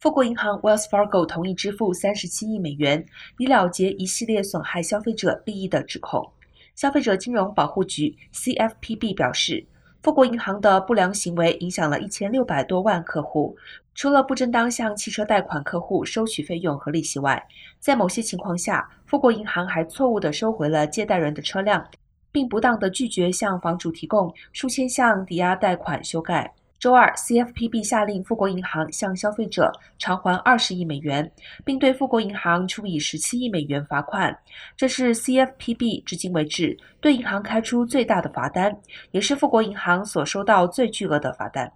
富国银行 Wells Fargo 同意支付三十七亿美元，以了结一系列损害消费者利益的指控。消费者金融保护局 （CFPB） 表示，富国银行的不良行为影响了一千六百多万客户。除了不正当向汽车贷款客户收取费用和利息外，在某些情况下，富国银行还错误地收回了借贷人的车辆，并不当地拒绝向房主提供数千项抵押贷款修改。周二，CFPB 下令富国银行向消费者偿还二十亿美元，并对富国银行处以十七亿美元罚款。这是 CFPB 至今为止对银行开出最大的罚单，也是富国银行所收到最巨额的罚单。